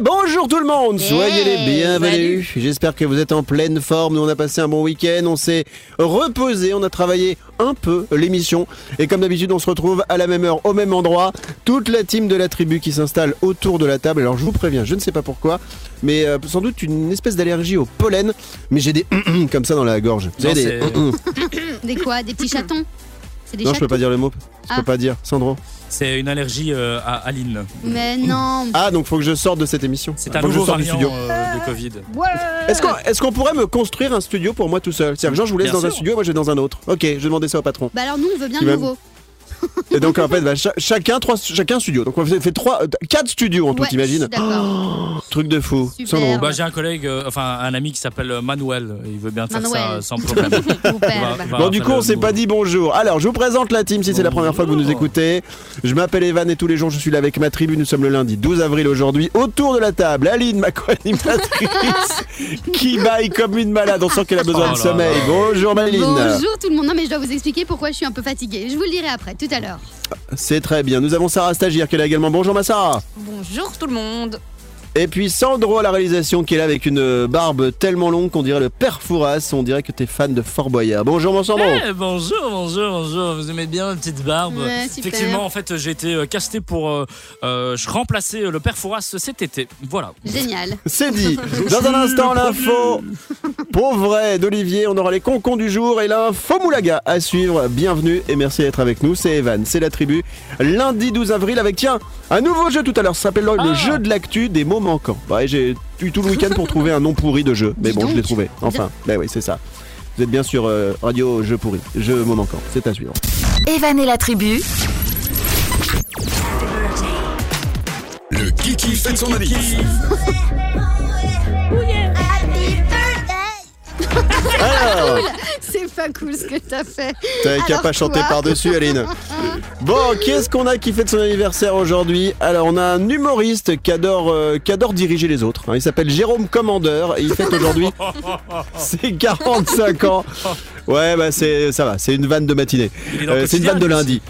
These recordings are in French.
bonjour tout le monde, soyez les bienvenus. J'espère que vous êtes en pleine forme. Nous on a passé un bon week-end, on s'est reposé, on a travaillé un peu l'émission. Et comme d'habitude, on se retrouve à la même heure, au même endroit. Toute la team de la tribu qui s'installe autour de la table. Alors je vous préviens, je ne sais pas pourquoi, mais euh, sans doute une espèce d'allergie au pollen. Mais j'ai des comme ça dans la gorge. Vous Non, savez, des quoi? Des petits chatons? Des Non, je peux pas dire le mot. Je Ah. peux pas dire. Sandro. C'est une allergie euh, à Aline. Mais non Ah, donc faut que je sorte de cette émission. C'est un Faut que je nouveau sorte du studio. euh, de Covid. Est-ce qu'on pourrait me construire un studio pour moi tout seul? C'est-à-dire que genre je vous laisse Bien dans un studio et moi je vais dans un autre. Ok, je vais demander ça au patron. Bah alors nous on veut bien le nouveau. Et donc en fait, bah, cha- chacun trois, chacun studio. Donc on fait, fait trois, euh, quatre studios en tout, Ouais, t'imagines. Truc de fou. Bah, j'ai un collègue, euh, enfin un ami qui s'appelle euh, Manuel. Il veut bien faire ça Manuel. euh, sans problème. Va- va Bon du coup on s'est pas dit bonjour. Alors je vous présente la team si c'est la première fois que vous nous Bonjour. écoutez. Je m'appelle Evan et tous les jours je suis là avec ma tribu. Nous sommes le lundi 12 avril aujourd'hui. Autour de la table, Aline, ma co-animatrice, qui baille comme une malade. On sent qu'elle a besoin Oh de sommeil. Bonjour Maline. Bonjour tout le monde. Non mais je dois vous expliquer pourquoi je suis un peu fatiguée. Je vous le dirai après, tout à l'heure. C'est très bien. Nous avons Sarah Stagiaire qui est là également. Bonjour ma Sarah. Bonjour tout le monde. Et puis Sandro à la réalisation qui est là avec une barbe tellement longue qu'on dirait le père Fouras. On dirait que t'es fan de Fort Boyard. Bonjour mon Sandro. Eh, bonjour, bonjour, bonjour. Vous aimez bien la petite barbe? Ouais, super. Effectivement, en fait, j'ai été euh, casté pour euh, euh, je remplacer le père Fouras cet été. Voilà. Génial. C'est dit. Dans un instant l'info. Pour vrai d'Olivier, on aura les concons du jour et l'info moulaga à suivre. Bienvenue et merci d'être avec nous. C'est Evan, c'est la tribu. Lundi 12 avril avec tiens un nouveau jeu tout à l'heure. Ça s'appelle le Ah. jeu de l'actu des mots Ouais, j'ai eu tout le week-end pour trouver un nom pourri de jeu, mais Dis bon, je l'ai trouvé. Enfin, ben oui, c'est ça. Vous êtes bien sur euh, Radio Jeu pourri, jeu mots manquants. C'est à suivre. Evan et la tribu, Le Kiki fait son avis. Alors, C'est pas cool ce que t'as fait. Qu'à Alors pas chanter quoi par-dessus, Aline. Bon, qu'est-ce qu'on a qui fête son anniversaire aujourd'hui? Alors, on a un humoriste qui adore, euh, qui adore diriger les autres. hein. Il s'appelle Jérôme Commandeur et il fête aujourd'hui ses 45 ans. Ouais, bah c'est ça va, c'est une vanne de matinée. Il est dans Euh, le c'est une quotidien, vanne de lui lundi.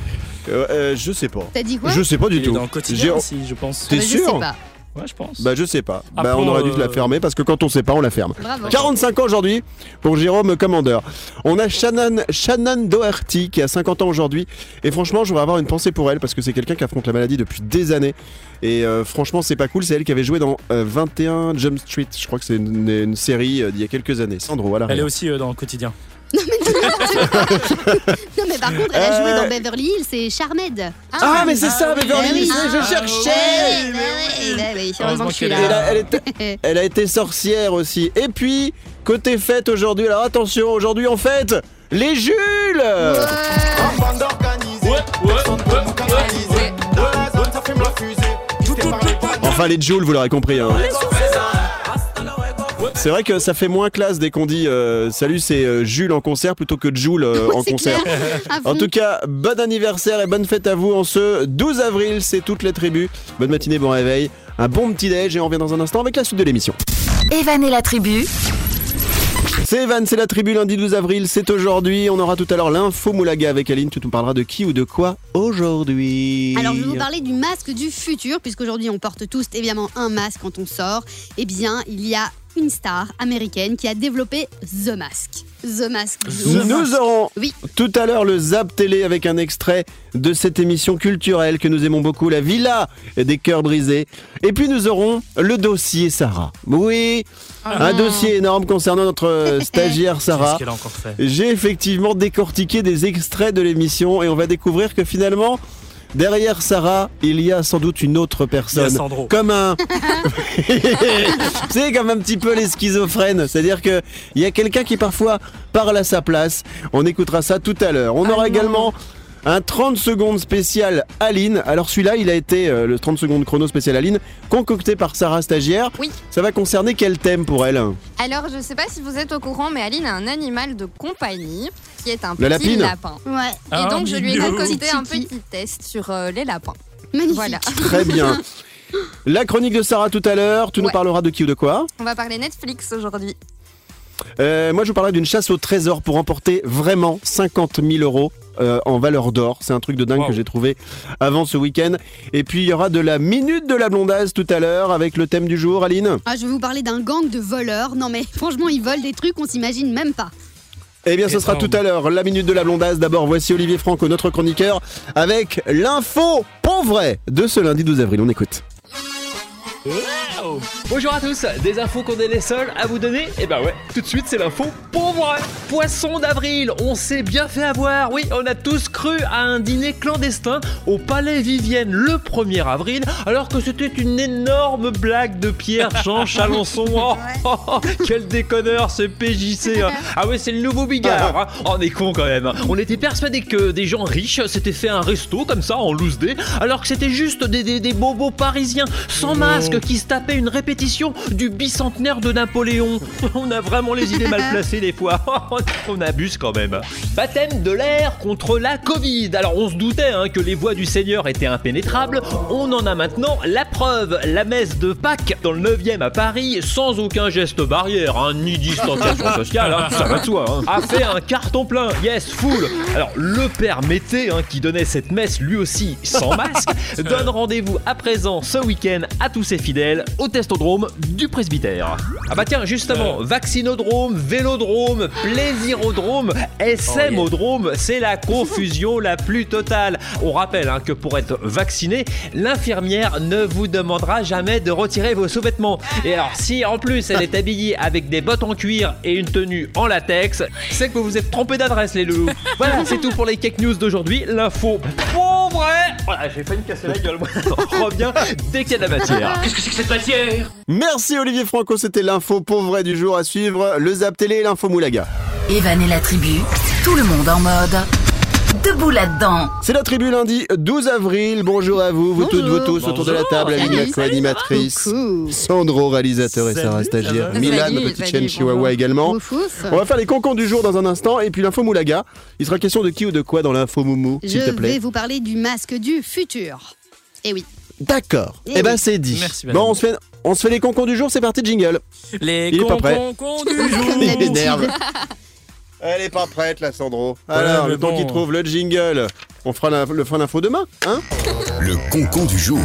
Euh, euh, je sais pas. T'as dit quoi? Je sais pas du Il est tout. dans le quotidien Jérôme- aussi, je pense. T'es Ah bah, Je sûr sais pas. Ouais, je pense. Bah je sais pas. Bah on aurait dû euh, la fermer parce que quand on sait pas, on la ferme. Bravo. 45 ans aujourd'hui pour Jérôme Commandeur. On a Shannon, Shannon Doherty qui a 50 ans aujourd'hui. Et franchement, je voudrais avoir une pensée pour elle parce que c'est quelqu'un qui affronte la maladie depuis des années. Et euh, franchement, c'est pas cool. C'est elle qui avait joué dans euh, 21 Jump Street. Je crois que c'est une, une série euh, d'il y a quelques années. Sandro, voilà. Elle est aussi euh, dans le quotidien. Non mais par contre, elle a joué Euh. dans Beverly Hills, c'est Charmed. Ah, mais c'est ça, Beverly oui. Hills, Ah, je cherchais. Heureusement que je suis a, elle a été sorcière aussi. Et puis, côté fête aujourd'hui, alors attention, aujourd'hui en fête, les Jules Enfin, les Jules, vous l'aurez compris. hein. C'est vrai que ça fait moins classe dès qu'on dit euh, salut, c'est euh, Jules en concert plutôt que Jules euh, en concert. En tout cas, bon anniversaire et bonne fête à vous en ce 12 avril, c'est toutes les tribus. Bonne matinée, bon réveil, un bon petit déj et on revient dans un instant avec la suite de l'émission. Evan et la tribu, C'est Evan, c'est la tribu lundi 12 avril, c'est aujourd'hui. On aura tout à l'heure l'info Moulaga avec Aline. Tu nous parleras de qui ou de quoi aujourd'hui? Alors, je vais vous parler du masque du futur, puisqu'aujourd'hui, on porte tous évidemment un masque quand on sort. Eh bien, il y a une star américaine qui a développé The Mask. The Mask. Nous aurons Oui. tout à l'heure le Zap Télé avec un extrait de cette émission culturelle que nous aimons beaucoup, la Villa des cœurs brisés. Et puis nous aurons le dossier Sarah. Oui, un dossier énorme concernant notre stagiaire Sarah. Qu'est-ce qu'elle a encore fait J'ai effectivement décortiqué des extraits de l'émission et on va découvrir que finalement, derrière Sarah, il y a sans doute une autre personne. Sandro. Comme un. C'est comme un petit peu les schizophrènes. C'est-à-dire qu'il y a quelqu'un qui parfois parle à sa place. On écoutera ça tout à l'heure. On aura également. Un 30 secondes spécial Aline. Alors celui-là, il a été, euh, le 30 secondes chrono spécial Aline, concocté par Sarah Stagiaire. Oui. Ça va concerner quel thème pour elle? Alors, je sais pas si vous êtes au courant, mais Aline a un animal de compagnie qui est un Le petit lapine lapin. Ouais. Et Ah, donc, je lui ai mignon. concocté un Petit petit test sur euh, les lapins. Magnifique. Voilà. Très bien. La chronique de Sarah tout à l'heure. Tu nous Ouais. parleras de qui ou de quoi? On va parler Netflix aujourd'hui. Euh, Moi, je vous parlerai d'une chasse au trésor pour emporter vraiment 50 000 euros. Euh, en valeur d'or, c'est un truc de dingue Wow. que j'ai trouvé avant ce week-end. Et puis il y aura de la minute de la blondaise tout à l'heure avec le thème du jour, Aline. Ah, je vais vous parler d'un gang de voleurs. Non mais franchement, ils volent des trucs qu'on s'imagine même pas. Eh bien, ce sera tout à l'heure, la minute de la blondasse. D'abord, voici Olivier Franco, notre chroniqueur, avec l'info pour vrai de ce lundi 12 avril. On écoute. Wow. Bonjour à tous, des infos qu'on est les seuls à vous donner? Eh ben ouais, tout de suite c'est l'info pauvre Poisson d'avril, on s'est bien fait avoir, oui, on a tous cru à un dîner clandestin au Palais Vivienne le 1er avril, alors que c'était une énorme blague de Pierre-Jean Chalençon. Oh, oh, oh, quel déconneur ce PJC hein. Ah ouais, c'est le nouveau Bigard hein. Oh, On est con quand même. On était persuadés que des gens riches s'étaient fait un resto comme ça en loose day, alors que c'était juste des, des, des bobos parisiens sans masque qui se tapaient une répétition du bicentenaire de Napoléon. On a vraiment les idées mal placées des fois. On abuse quand même. Baptême de l'air contre la Covid. Alors on se doutait hein, que les voies du Seigneur étaient impénétrables. On en a maintenant la preuve. La messe de Pâques dans le 9e à Paris, sans aucun geste barrière, hein, ni distanciation sociale, hein, ça va de soi, a fait un carton plein. Yes, full. Alors le père Mété, qui donnait cette messe lui aussi sans masque, donne rendez-vous à présent ce week-end à tous ses fidèles au testodrome du presbytère. Ah bah tiens, justement, vaccinodrome, vélodrome, plaisirodrome, SModrome, c'est la confusion la plus totale. On rappelle hein, que pour être vacciné, l'infirmière ne vous demandera jamais de retirer vos sous-vêtements. Et alors, si en plus elle est habillée avec des bottes en cuir et une tenue en latex, c'est que vous vous êtes trompé d'adresse, les loulous. Voilà, c'est tout pour les cake news d'aujourd'hui. L'info pour vrai. Voilà, j'ai failli me casser la gueule. moi. On revient dès qu'il y a de la matière. Qu'est-ce que c'est que cette matière? Merci Olivier Franco, c'était l'info pour vrai du jour à suivre. Le Zap Télé et l'info Moulaga. Evan et la tribu, tout le monde en mode. Debout là-dedans. C'est la tribu lundi 12 avril. Bonjour à vous, vous toutes, vous tous autour de la table. Aline, co-animatrice. Sandro, réalisateur et Sarah, stagiaire. Milan, Salut, petite chaîne chihuahua bonjour. également. On va faire les concons du jour dans un instant et puis l'info Moulaga. Il sera question de qui ou de quoi dans l'info Moumou, Je s'il te plaît? vais vous parler du masque du futur. Eh oui. D'accord. Eh ben c'est dit. Merci, madame. bon, on se fait, on se fait les concons du jour. C'est parti, jingle. Les Il est pas prêt. du jour. Il. Elle est pas prête, la Sandro. Alors, mais le temps bon. qu'il trouve le jingle. On fera la- le fin d'info demain, hein Le concon du jour.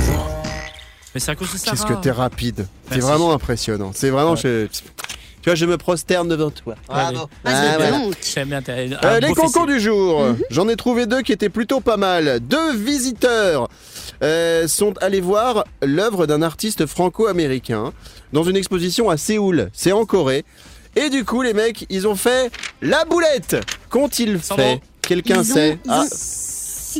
Mais c'est à cause de ça. Qu'est-ce que t'es rapide. C'est Merci. vraiment impressionnant. C'est vraiment. je- Tu vois, je me prosterne devant toi. Allez. Ah, Ah, c'est voilà. donc. J'aime bien. t'as un Euh, les beau concours fessier. du jour. J'en ai trouvé deux qui étaient plutôt pas mal. Deux visiteurs euh, sont allés voir l'œuvre d'un artiste franco-américain dans une exposition à Séoul. C'est en Corée. Et du coup, les mecs, ils ont fait la boulette. Qu'ont-ils fait? Quelqu'un ont- sait Ah,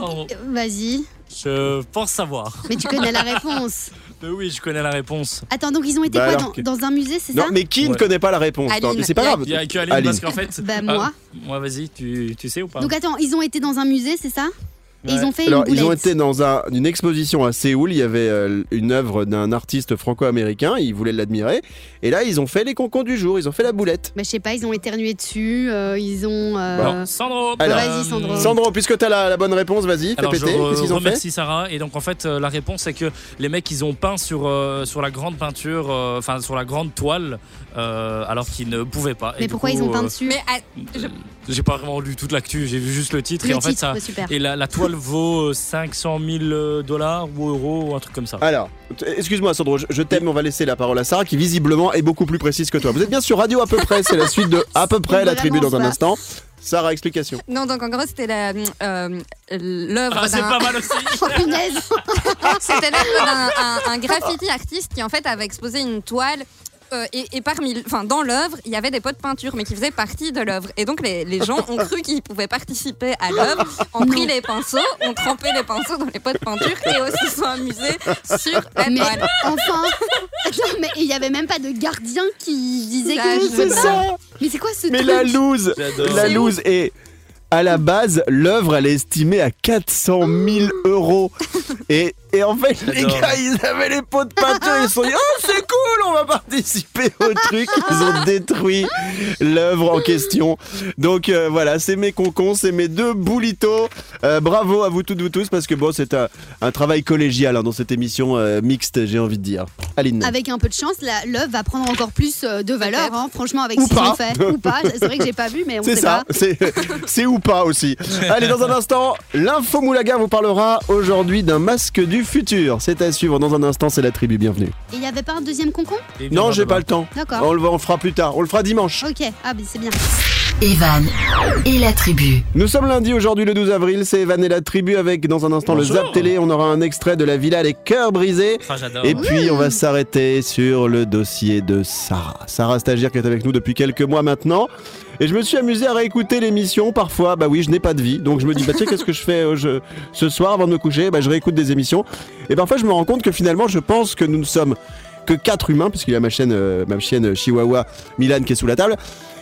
ont- Vas-y. Je pense savoir. Mais tu connais la réponse. Mais oui, je connais la réponse. Attends, donc ils ont été Bah quoi alors dans, un musée, c'est Non, ça? mais qui ne connaît pas la réponse. Non, C'est pas grave. Il y a que Aline, Aline. parce qu'en fait. Bah, ah, moi. moi, vas-y, tu, tu sais ou pas? Donc attends, ils ont été dans un musée, c'est ça? Et ils ont fait Alors, une ils ont été dans un- une exposition à Séoul. Il y avait euh, une œuvre d'un artiste franco-américain. Ils voulaient l'admirer. Et là, ils ont fait les concours du jour. Ils ont fait la boulette. Bah, je sais pas, ils ont éternué dessus, euh, ils ont. euh, Bon, Sandro. Alors. Vas-y, Sandro. Sandro, puisque tu as la, la bonne réponse, vas-y, fais péter. je Qu'est-ce qu'ils ont fait remercie Sarah et donc en fait euh, la réponse c'est que les mecs ils ont peint sur euh, sur la grande peinture euh, enfin sur la grande toile euh, alors qu'ils ne pouvaient pas. Mais pourquoi coup, ils ont peint euh, dessus ah, je- J'ai pas vraiment lu toute l'actu, j'ai vu juste le titre et en fait titre, ça super. et la, la toile vaut euh, 500 000 dollars ou euros ou un truc comme ça. Alors, excuse-moi Sandro, je, je t'aime, on va laisser la parole à Sarah qui visiblement est beaucoup plus précise que toi. Vous êtes bien sur Radio à peu près, c'est la suite de à peu près la tribu dans un instant. Sarah, explication. non, donc en gros, c'était la, euh, l'œuvre Ah, c'est d'un. pas mal aussi. Oh, C'était l'œuvre d'un un, un graffiti artiste qui en fait avait exposé une toile. Euh, et, et parmi, enfin, dans l'œuvre, il y avait des pots de peinture, mais qui faisaient partie de l'œuvre. Et donc, les, les gens ont cru qu'ils pouvaient participer à l'œuvre, ont pris les pinceaux, ont trempé les pinceaux dans les pots de peinture et aussi sont amusés sur la Mais toile. enfin Attends, mais il y avait même pas de gardien qui disait Ça, que. sais pas. Mais c'est quoi ce Mais truc la loose, la C'est loose est à la base, l'œuvre elle est estimée à 400 000 euros. Et Et en fait, les gars, ils avaient les pots de peinture. Ils se sont dit, oh, c'est cool, on va participer au truc. Ils ont détruit l'œuvre en question. Donc euh, voilà, c'est mes concons, c'est mes deux boulitos. Euh, bravo à vous toutes, vous tous, parce que bon, c'est un, un travail collégial hein, dans cette émission euh, mixte, j'ai envie de dire. Aline. Avec un peu de chance, l'œuvre va prendre encore plus euh, de valeur, hein, franchement, avec Ou ce ont fait. Ou pas, c'est vrai que j'ai pas vu, mais on C'est sait ça, pas. c'est c'est ou pas aussi. Allez, dans un instant, l'info Moulaga vous parlera aujourd'hui d'un masque du futur. C'est à suivre dans un instant, c'est la tribu, bienvenue. Et il n'y avait pas un deuxième concon? Non, j'ai pas le temps. D'accord. On le, on le fera plus tard, on le fera dimanche. Ok, ah, mais c'est bien. Evan et la tribu. Nous sommes lundi aujourd'hui le 12 avril, c'est Evan et la tribu avec dans un instant Bonjour. le Zap Télé, on aura un extrait de la villa Les Cœurs Brisés. Ah. Et puis on va s'arrêter sur le dossier de Sarah. Sarah stagiaire qui est avec nous depuis quelques mois maintenant. Et je me suis amusé à réécouter l'émission parfois. Bah oui, je n'ai pas de vie. Donc je me dis, bah tiens, qu'est-ce que je fais euh, je- ce soir avant de me coucher? Bah je réécoute des émissions. Et parfois je me rends compte que finalement je pense que nous ne sommes que quatre humains, puisqu'il y a ma chaîne, euh, ma chienne Chihuahua Milan qui est sous la table.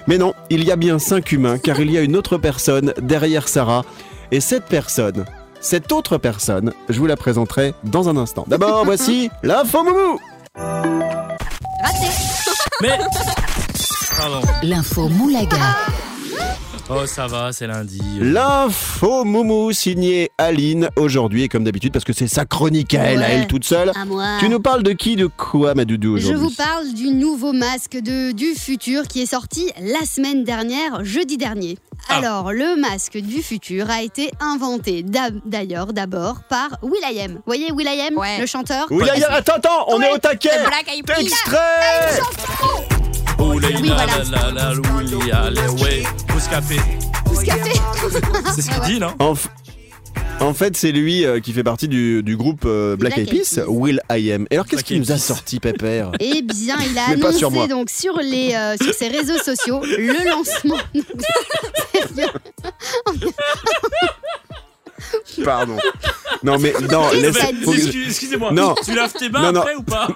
Mais non, il y a bien cinq humains, car il y a une autre personne derrière Sarah. Et cette personne, cette autre personne, je vous la présenterai dans un instant. D'abord, voici l'info moumou Raté. Mais. Pardon. L'info Moulaga. Oh, ça va, c'est lundi. L'info moumou signée Aline aujourd'hui, et comme d'habitude, parce que c'est sa chronique à elle, à elle toute seule. À moi. Tu nous parles de qui, de quoi, ma doudou, Je aujourd'hui vous parle du nouveau masque de, du futur qui est sorti la semaine dernière, jeudi dernier. Ah. Alors, le masque du futur a été inventé d'ailleurs d'abord par Will.i.am. Vous voyez Will.i.am, Ouais. le chanteur a- attends, attends, on est au taquet. Extrait La Oui, la voilà. la la la oui, allez, ouais. Pouce café. Pouce café. C'est ce qu'il dit, non En, fait, c'est lui euh, qui fait partie du, du groupe euh, Black, Eyed Peas. Will I Am. Et alors, qu'est-ce qu'il nous a sorti, Pépère Eh bien, il a pas sur annoncé donc sur les euh, sur ses réseaux sociaux le lancement. Pardon. Non, mais non, laisse- que Excusez-moi. Non. Tu laves tes mains Non, non. après ou pas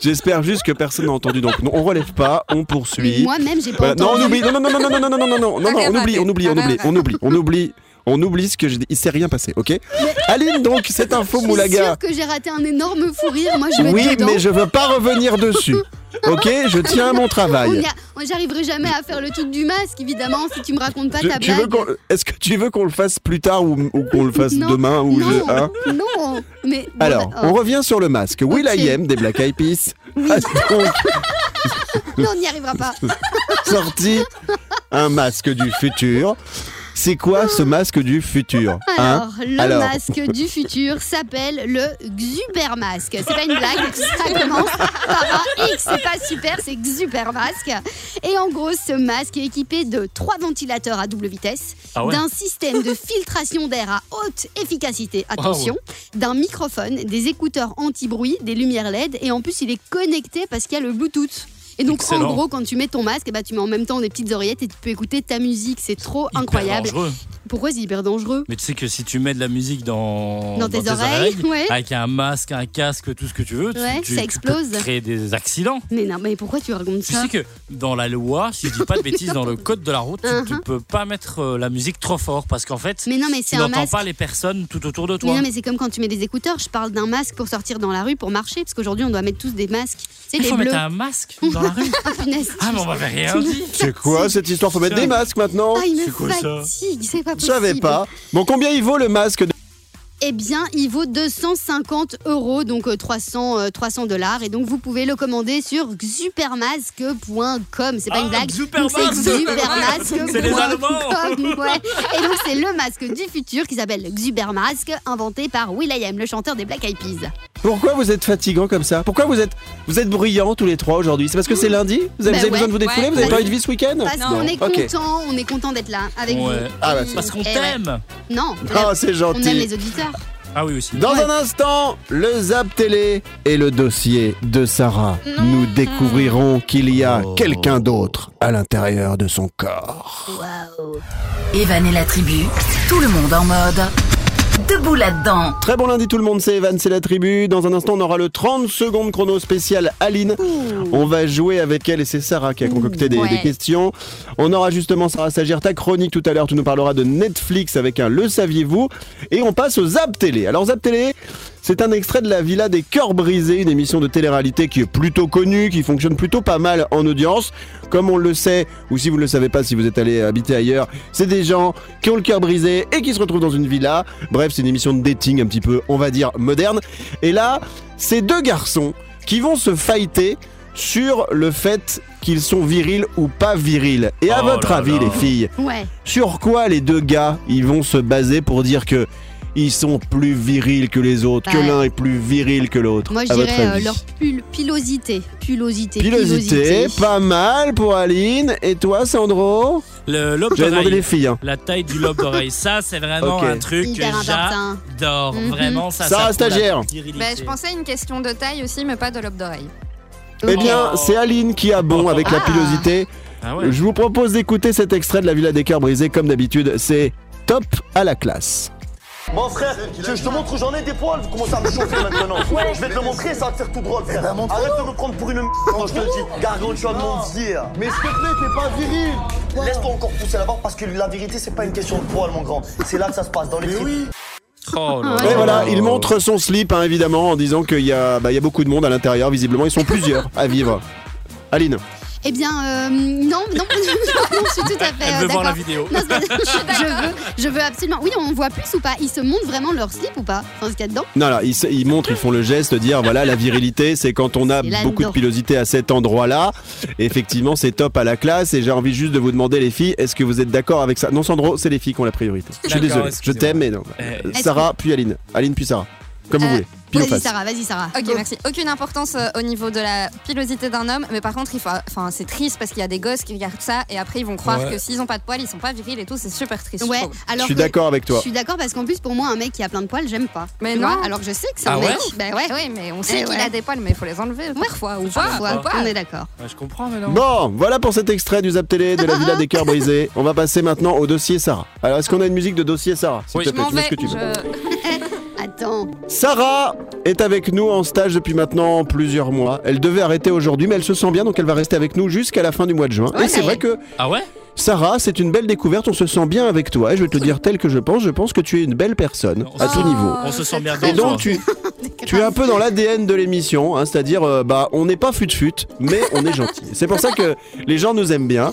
J'espère juste que personne n'a entendu. Donc, non, on relève pas, on poursuit. Moi-même, j'ai pas Voilà. Non, entendu. on oublie. Non, non, non, non, non, non, non, non, non, non, non, non, on oublie, on oublie, on oublie, on oublie, on oublie. On oublie ce que j'ai dit. Il s'est rien passé, ok Aline, donc, cette info Je suis Moulaga. sûre que j'ai raté un énorme fou rire. Moi, je vais Oui, mais je veux pas revenir dessus. Ok Je tiens à mon On travail. J'arriverai jamais à faire le truc du masque, évidemment, si tu me racontes pas ta tu blague. Est-ce que tu veux qu'on le fasse plus tard ou, ou qu'on le fasse Non, demain ou non, je- hein non, mais bon, Alors, bah, on oh. revient sur le masque. Will. I Am des Black Eyed Peas a donc non, on n'y arrivera pas. sorti un masque du futur. C'est quoi ce masque du futur hein Alors, le Alors. masque du futur s'appelle le Xubermasque. C'est pas une blague, ça commence par un X, c'est pas super, c'est Xubermasque. Et en gros, ce masque est équipé de trois ventilateurs à double vitesse, Ah ouais d'un système de filtration d'air à haute efficacité, attention, d'un microphone, des écouteurs anti-bruit, des lumières LED, et en plus, il est connecté parce qu'il y a le Bluetooth. Et donc, Excellent. en gros, quand tu mets ton masque, eh ben, tu mets en même temps des petites oreillettes et tu peux écouter ta musique. C'est trop Hyper incroyable. dangereux. Pourquoi c'est hyper dangereux? Mais tu sais que si tu mets de la musique dans, Dans tes oreilles, ouais. avec un masque, un casque, tout ce que tu veux, tu- Ouais, tu, ça tu explose. peux créer des accidents. Mais non, mais pourquoi tu racontes Tu ça? sais que dans la loi, si je dis pas de bêtises, dans le code de la route, tu- tu, Uh-huh. peux pas mettre euh, la musique trop fort parce qu'en fait, Mais non, mais tu n'entends pas les personnes tout autour de Mais toi. non, mais c'est comme quand tu mets des écouteurs. Je parle d'un masque pour sortir dans la rue, pour marcher, parce qu'aujourd'hui on doit mettre tous des masques. C'est Il les faut bleus. mettre un masque dans la rue. Ah. Ah, mais on m'avait rien dit. C'est quoi cette histoire Faut mettre des masques maintenant Ah, il me C'est quoi ça fatigue, c'est pas Je savais pas. Bon, combien il vaut le masque de- Eh bien, il vaut 250 euros, donc euh, 300 euh, 300 dollars. Et donc, vous pouvez le commander sur xupermasque.com. C'est pas Ah, une blague. Xupermasque. Donc, C'est xupermasque.com. C'est les Allemands. ouais. Et donc, c'est le masque du futur qui s'appelle Xubermasque, inventé par Will.i.am, le chanteur des Black Eyed Peas. Pourquoi vous êtes fatigant comme ça? Pourquoi vous êtes vous êtes bruyants tous les trois aujourd'hui? C'est parce que c'est lundi? Vous avez, Bah vous avez besoin de vous défouler? Ouais. Vous avez Bah pas eu de vie ce week-end? Parce qu'on est content, on est content d'être là avec Ouais. vous. Ah bah, Parce qu'on ouais. t'aime. Non, Ah, c'est on aime gentil. les auditeurs. Ah oui aussi. Dans Ouais. un instant, le Zap Télé et le dossier de Sarah. Nous découvrirons qu'il y a Oh. quelqu'un d'autre à l'intérieur de son corps. Evan et la tribu, tout le monde en mode debout là-dedans. Très bon lundi tout le monde, c'est Evan, c'est la tribu. Dans un instant, on aura le 30 secondes chrono spécial Aline. On va jouer avec elle et c'est Sarah qui a concocté des, Ouais. des questions. On aura justement Sarah Sagir, ta chronique tout à l'heure. Tu nous parleras de Netflix avec un Le saviez-vous? Et on passe aux Zap Télé. Alors Zap Télé, c'est un extrait de la Villa des Cœurs Brisés, une émission de télé-réalité qui est plutôt connue, qui fonctionne plutôt pas mal en audience. Comme on le sait, ou si vous ne le savez pas, si vous êtes allé habiter ailleurs, c'est des gens qui ont le cœur brisé et qui se retrouvent dans une villa. Bref, c'est une émission de dating un petit peu, on va dire, moderne. Et là, c'est deux garçons qui vont se fighter sur le fait qu'ils sont virils ou pas virils. Et à Oh votre là avis, là. les filles, Ouais. sur quoi les deux gars ils vont se baser pour dire que ils sont plus virils que les autres, que l'un est plus viril que l'autre Moi, je à votre dirais euh, leur pul- pilosité. Pilosité. Pilosité, pas mal pour Aline. Et toi, Sandro Le lobe demandé les d'oreille. filles. hein. La taille du lobe d'oreille, ça c'est vraiment un truc Hyper que j'adore. Mhm. Vraiment, ça. Ça stagiaire. Bah, je pensais à une question de taille aussi, mais pas de lobe d'oreille. Eh bien, Oh. c'est Aline qui a bon avec la Ah. pilosité. Ah ouais. Je vous propose d'écouter cet extrait de la Villa des Cœurs Brisés. Comme d'habitude, c'est top à la classe. Bon frère, tu je te montre où j'en ai des poils, vous commencez à me chauffer maintenant. je vais te le montrer, ça va te faire tout drôle frère. Arrête de me prendre pour une m quand je te le dis. Gargantua de mon dire. Mais s'il te plaît, t'es pas viril. Laisse-toi encore pousser la barre parce que la vérité c'est pas une question de poils mon grand. C'est là que ça se passe, dans les tripes. Oh là Ouais, Et là. voilà, il montre son slip, hein, évidemment, en disant qu'il y, a- bah, il y a beaucoup de monde à l'intérieur. Visiblement, ils sont plusieurs à vivre. Aline, Eh bien, euh, non, non, non, je suis tout à fait Elle euh, veut voir la d'accord. vidéo. Non, je veux, je veux absolument. Oui, on voit plus ou pas? Ils se montrent vraiment leur slip ou pas? Enfin, ce qu'il y a dedans? non, là, ils, se- ils montrent, ils font le geste de dire voilà, la virilité, c'est quand on a C'est beaucoup de pilosité à cet endroit-là. Effectivement, c'est top à la classe. Et j'ai envie juste de vous demander, les filles, est-ce que vous êtes d'accord avec ça? Non, Sandro, c'est les filles qui ont la priorité. Je suis D'accord, désolé, je excusez-moi. t'aime, mais non. Eh, Euh, Sarah, puis Aline. Aline, puis Sarah. Comme vous Euh, voulez. Vas-y. Sarah, vas-y, Sarah. Ok, Go. merci. Aucune importance euh, au niveau de la pilosité d'un homme, mais par contre, il faut, enfin, c'est triste parce qu'il y a des gosses qui regardent ça et après ils vont croire Ouais. que s'ils ont pas de poils, ils sont pas virils et tout. C'est super triste. je Ouais. Je alors. suis d'accord avec Je toi. suis d'accord parce qu'en plus, pour moi, un mec qui a plein de poils, j'aime pas. Mais non. vois Alors je sais que c'est Ah un ouais mec. Ben ouais. Oui, mais on sait Eh qu'il ouais. a des poils, mais il faut les enlever parfois ou pas. Parfois, ou pas. on est d'accord. Ouais, je comprends, mais non. Bon, voilà pour cet extrait du Zap Télé de la Villa des Cœurs Brisés. On va passer maintenant au dossier Sarah. Alors, est-ce qu'on a une musique de dossier Sarah S'il Oui. te Je plaît, m'en tu mets vais. ce que tu veux. je- Attends. Sarah est avec nous en stage depuis maintenant plusieurs mois. Elle devait arrêter aujourd'hui, mais elle se sent bien, donc elle va rester avec nous jusqu'à la fin du mois de juin. Ouais. Et c'est vrai que Ah ouais? Sarah, c'est une belle découverte. On se sent bien avec toi. Et je vais te le dire tel que je pense. Je pense que tu es une belle personne à tout niveau. On se sent bien Et dans donc tu, tu es un peu dans l'ADN de l'émission, hein, c'est-à-dire euh, bah on n'est pas fut-fut, mais on est gentil. C'est pour ça que les gens nous aiment bien.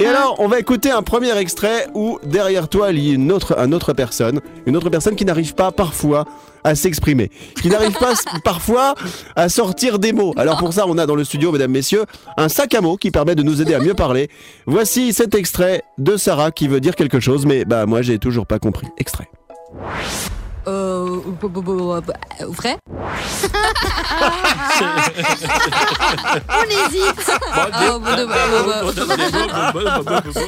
Et alors on va écouter un premier extrait où derrière toi il y a une autre, une autre personne, une autre personne qui n'arrive pas parfois à s'exprimer, qui n'arrive pas parfois à sortir des mots. Alors pour ça on a dans le studio, mesdames, messieurs, un sac à mots qui permet de nous aider à mieux parler. Voici cet extrait de Sarah qui veut dire quelque chose, mais bah moi j'ai toujours pas compris. Extrait. Euh, vrai On hésite. Ah, bah, bah, bah, bah, bah.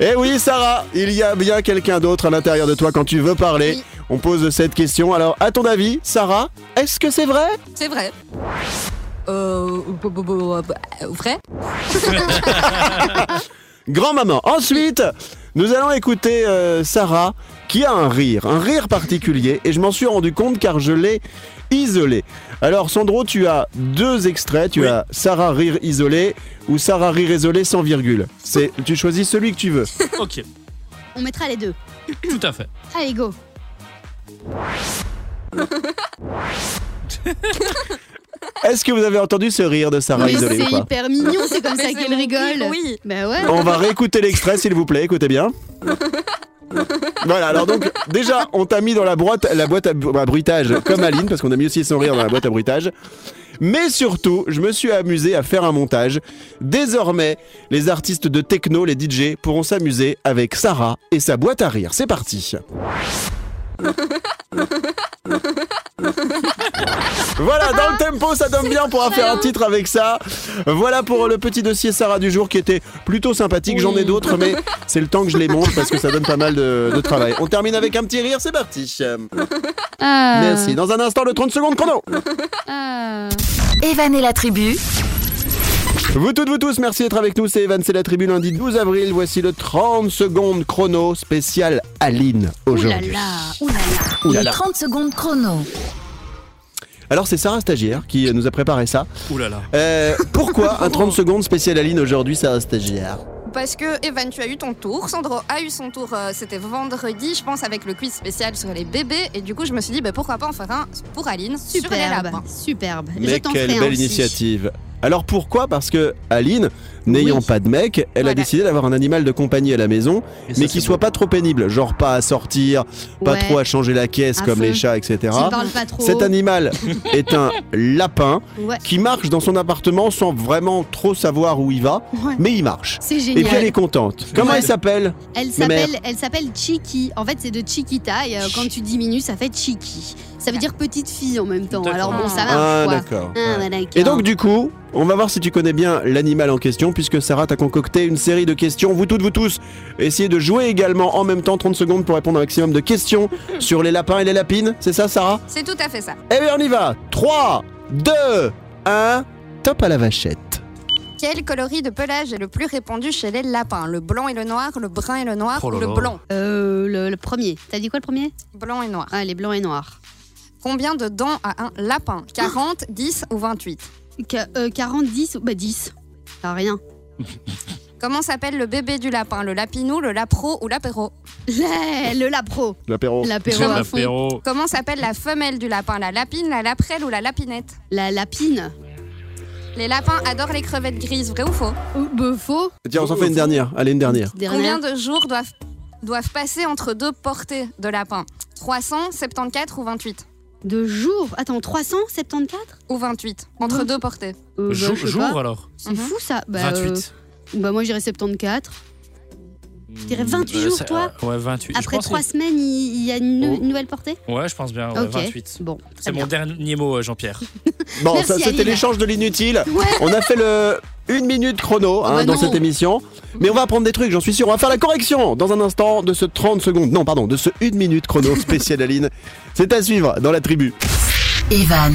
Eh oui, Sarah, il y a bien quelqu'un d'autre à l'intérieur de toi quand tu veux parler. Oui. On pose cette question. Alors, à ton avis, Sarah, est-ce que c'est vrai C'est vrai. Euh, vrai Grand-maman. Ensuite, nous allons écouter euh, Sarah qui a un rire, un rire particulier. Et je m'en suis rendu compte car je l'ai isolé. Alors, Sandro, tu as deux extraits. Tu Oui. as Sarah rire isolé ou Sarah rire isolé sans virgule. C'est, tu choisis celui que tu veux. Ok, On mettra les deux. tout à fait. Allez, go. Est-ce que vous avez entendu ce rire de Sarah Mais isolé c'est ou pas hyper mignon, c'est comme Mais ça qu'elle rigole. oui. Ben ouais. On va réécouter l'extrait, s'il vous plaît. Écoutez bien. Voilà, alors donc, déjà, on t'a mis dans la boîte, la boîte à, à bruitage, comme Aline, parce qu'on a mis aussi son rire dans la boîte à bruitage. Mais surtout, je me suis amusé à faire un montage. Désormais, les artistes de techno, les DJ, pourront s'amuser avec Sarah et sa boîte à rire. C'est parti. Voilà, dans le tempo, ça donne bien. On pourra faire un titre avec ça. Voilà pour le petit dossier Sarah du jour qui était plutôt sympathique. J'en ai d'autres, mais c'est le temps que je les monte parce que ça donne pas mal de, de travail. On termine avec un petit rire, c'est parti. Ah. Merci. Dans un instant, le 30 secondes chrono. Ah. Evan et la tribu, Vous toutes, vous tous, merci d'être avec nous. C'est Evan, c'est la tribu lundi 12 avril. Voici le 30 secondes chrono spécial Aline aujourd'hui. Ouh là Les là. 30 secondes chrono. Alors c'est Sarah Stagiaire qui nous a préparé ça. Ouh là là. Euh, pourquoi un 30 secondes spécial Aline aujourd'hui, Sarah Stagiaire? Parce que Evan, tu as eu ton tour. Sandro a eu son tour, euh, c'était vendredi, je pense, avec le quiz spécial sur les bébés. Et du coup, je me suis dit, bah, pourquoi pas en faire un pour Aline sur les Superbe, lapins. superbe. Je Mais t'en quelle belle aussi. initiative. Alors pourquoi Parce que Aline, n'ayant Oui. pas de mec, elle a décidé d'avoir un animal de compagnie à la maison, mais qui soit pas trop pénible, genre pas à sortir, pas Ouais. trop à changer la caisse À comme fond. les chats, etc. Pas trop. Cet animal est un lapin Ouais. qui marche dans son appartement sans vraiment trop savoir où il va, Ouais. mais il marche. C'est Et génial. puis elle est contente. Comment elle s'appelle, elle s'appelle Chiki. En fait, c'est de Chiquita et euh, quand tu diminues, ça fait Chiki. Ça veut dire petite fille en même temps. Alors bon, ça Ah marche quoi. d'accord. Ah, bah, d'accord. Et donc du coup, on va voir si tu connais bien l'animal en question, puisque Sarah t'a concocté une série de questions. Vous toutes, vous tous, essayez de jouer également en même temps 30 secondes pour répondre à un maximum de questions sur les lapins et les lapines. C'est ça, Sarah? C'est tout à fait ça. Eh bien, on y va 3, 2, 1, top à la vachette. Quel coloris de pelage est le plus répandu chez les lapins? Le blanc et le noir, le brun et le noir Oh là ou le là. blanc? Euh, le, le premier. T'as dit quoi le premier? Blanc et noir. Ah, les blancs et noirs. Combien de dents a un lapin? 40, 10 ou 28 Qu- euh, 40, 10 ou bah 10. T'as rien. Comment s'appelle le bébé du lapin? Le lapinou, le lapro ou l'apéro? Le, le lapro. L'apéro. L'apéro à fond. L'apéro. Comment s'appelle la femelle du lapin? La lapine, la laprelle ou la lapinette? La lapine. Les lapins adorent les crevettes grises, vrai ou faux? Bah, faux. Tiens, on s'en fait une dernière. Allez, une dernière. Combien Dernière. de jours doivent, doivent passer entre deux portées de lapin? 300, 74 ou 28 De jours. Attends, 374 Ou 28 Entre Ouais. deux portées. euh, bah, Jour, je sais jour, pas. alors C'est Mhm. fou ça. Bah, 28. euh, bah moi j'irais 74. Je dirais 28 jours, c'est- toi euh, Ouais, 28. Je Après pense 3 que- semaines, il y a une nou- Oh. nouvelle portée? Ouais, je pense bien. ouais, Ok. 28. Bon, C'est mon dernier mot, euh, Jean-Pierre. Bon, Merci, ça c'était l'échange de l'inutile. Ouais. On a fait le une minute chrono Oh hein, bah dans non. cette émission. Mais on va apprendre des trucs, j'en suis sûr. On va faire la correction dans un instant de ce 30 secondes. Non, pardon, de ce une minute chrono spécial Aline. C'est à suivre dans la tribu. Evan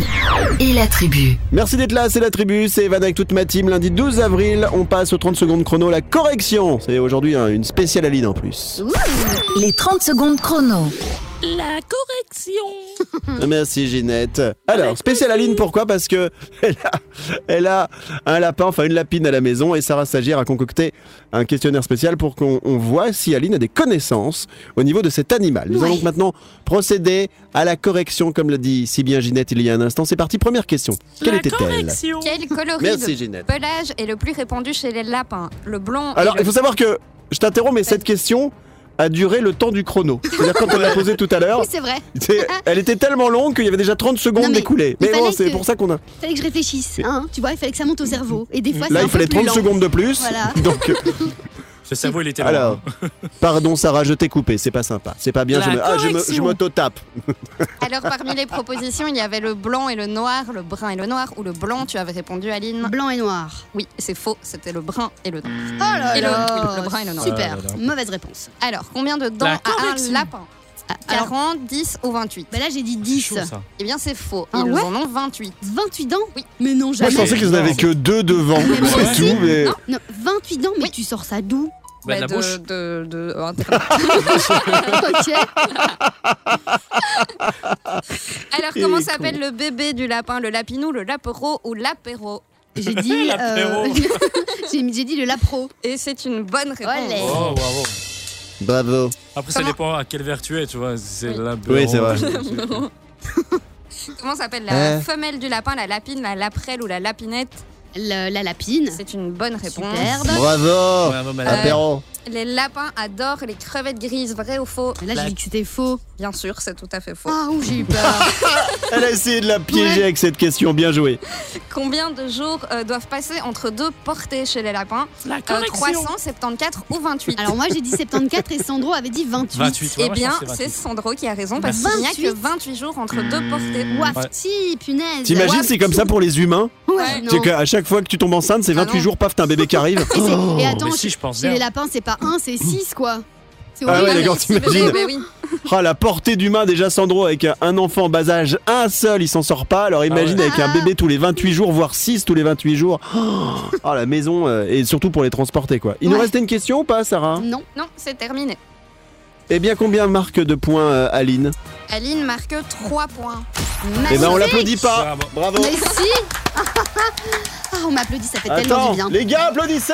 et la tribu. Merci d'être là, c'est la tribu, c'est Evan avec toute ma team. Lundi 12 avril, on passe aux 30 secondes chrono, la correction. C'est aujourd'hui hein, une spéciale Aline en plus. Les 30 secondes chrono. La correction. Merci Ginette. Alors, spéciale Aline, pourquoi? Parce que elle a, elle a un lapin, enfin une lapine à la maison et Sarah Stagiaire a concocté un questionnaire spécial pour qu'on on voit si Aline a des connaissances au niveau de cet animal. Nous Ouais. allons donc maintenant procéder à la correction, comme l'a dit si bien Ginette il y a un instant. C'est parti, première question. Quelle était-elle? Quel coloris Merci de Ginette. pelage est le plus répandu chez les lapins Le blanc et Alors, le il faut savoir que, je t'interromps, mais cette question a duré le temps du chrono. C'est-à-dire quand on l'a posée tout à l'heure, Oui, c'est vrai. c'est- elle était tellement longue qu'il y avait déjà 30 secondes Non, mais il Mais bon, c'est que- pour ça qu'on a... Fallait que je réfléchisse. Hein tu vois, il fallait que ça monte au cerveau. Et des fois, c'est Là, un il fallait peu plus 30 lent. secondes de plus. Voilà. Donc, Le cerveau, il était loin. alors, pardon Sarah, je t'ai coupé, c'est pas sympa. C'est pas bien, La je me, ah, je me- je correction. m'auto-tape. Alors parmi les propositions, il y avait le blanc et le noir, le brun et le noir, ou le blanc, tu avais répondu Aline. Blanc et noir. Oui, c'est faux, c'était le brun et le noir. Oh là Et le- là. oui, le brun et le noir. Super. Ah là là. Mauvaise réponse. Alors, combien de dents La a un lapin? Ah, alors, 40, 10 ou 28 bah là, j'ai dit C'est 10. chaud, ça. Eh bien, c'est faux. Ah Ils ouais? en ont 28. 28 dents? Oui. Mais non, Moi, jamais. je pensais qu'ils en avaient que deux devant, Mais moi c'est aussi. tout. Mais... Non. Non, 28 dents, mais Oui. tu sors ça d'où? Bah, de la de, bouche. de, de- Internet. Ok. Alors, comment est s'appelle le bébé du lapin? Le lapinou, le lapero ou l'apéro? J'ai dit. L'apéro. euh, j'ai dit le lapro. Et c'est une bonne réponse. Oh, bravo. Bravo. Après, ça dépend à quelle vertu tu es, tu vois. C'est Oui. la Oui, c'est vrai. Comment s'appelle la Eh. femelle du lapin La lapine, la laprelle ou la lapinette? Le- la lapine. C'est une bonne réponse. Superbe. Bravo. Bravo, madame. Apéro. Les lapins adorent les crevettes grises, vrai ou faux Là, j'ai dit que c'était faux. Bien sûr, c'est tout à fait faux. Ah, ouh, j'ai eu peur. Elle a essayé de la piéger Ouais. avec cette question, bien joué. Combien de jours euh, doivent passer entre deux portées chez les lapins La Euh, correction. 300, 74 ou 28 Alors, moi, j'ai dit 74 et Sandro avait dit 28. 28. ouais, Eh moi, je bien, pense que c'est 28. Sandro qui a raison parce qu'il n'y a 28. que 28 jours entre deux portées. Wafti, punaise. T'imagines, c'est comme ça pour les humains Ouais, non. C'est qu'à chaque fois que tu tombes enceinte, c'est Ah 28 non. jours, paf, t'as un bébé qui arrive. Et, c'est- et attends, Mais si, chez- je pense chez bien. les lapins, c'est pas 1, c'est 6, quoi. C'est Ah ouais, horrible. si, t'imagines oui. Ah, la portée d'humain, déjà Sandro, avec un- un enfant bas âge, un seul, il s'en sort pas. Alors imagine ouais. avec un Ah. bébé tous les 28 jours, voire 6 tous les 28 jours. Oh, la maison, euh, et surtout pour les transporter, quoi. Il nous Ouais. restait une question ou pas, Sarah? Non. Non, c'est terminé. Eh bien, combien marque de points, euh, Aline Aline marque 3 points. Eh ben, on l'applaudit pas. Bravo. Bravo. Mais si Ah, on m'applaudit, ça fait tellement Attends, du bien. les gars, applaudissez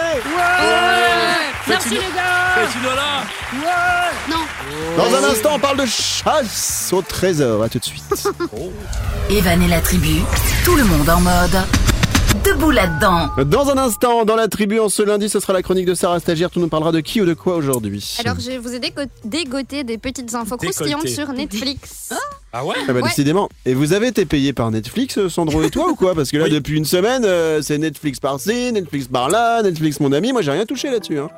Merci les gars là Non, Dans un instant, on parle de chasse au trésor. À tout de suite. Evan et la tribu, tout le monde en mode debout là-dedans. Dans un instant, dans la tribu, en ce lundi, ce sera la chronique de Sarah Stagiaire. Tu nous parleras de qui ou de quoi aujourd'hui Alors, je vous ai dégoté des petites infos Décolleté. croustillantes sur Netflix. Ah ouais Ah bah Ouais. décidément. Et vous avez été payé par Netflix, euh, Sandro et toi ou quoi? Parce que là, Oui. depuis une semaine, euh, c'est Netflix par-ci, Netflix par-là, Netflix mon ami. Moi, j'ai rien touché là-dessus. hein.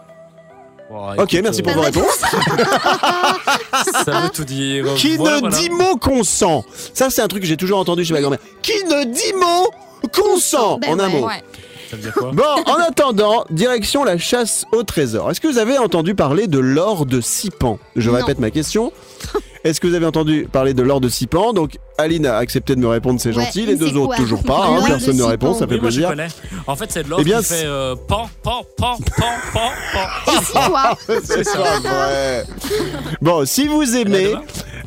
Bon, Ok, écoute, merci euh, pour vos Pas de réponses. Ça veut tout dire. Qui Voilà, ne voilà. dit mot consent? Ça, c'est un truc que j'ai toujours entendu chez ma grand-mère. Qui ne dit mot consent Ben En un ouais. mot. Ouais. Ça veut dire quoi Bon, en attendant, direction la chasse au trésor. Est-ce que vous avez entendu parler de l'or de Sipan? Je Non. répète ma question. Est-ce que vous avez entendu parler de l'or de Sipan? Donc, Aline a accepté de me répondre, c'est Ouais, gentil. Les deux autres, toujours pas. hein, personne ne répond, ça fait Oui, plaisir. En fait, c'est de l'or Eh bien, qui c'est- fait euh, pan, pan, pan, pan, pan, pan. C'est ça, vrai. Bon, si vous Eh aimez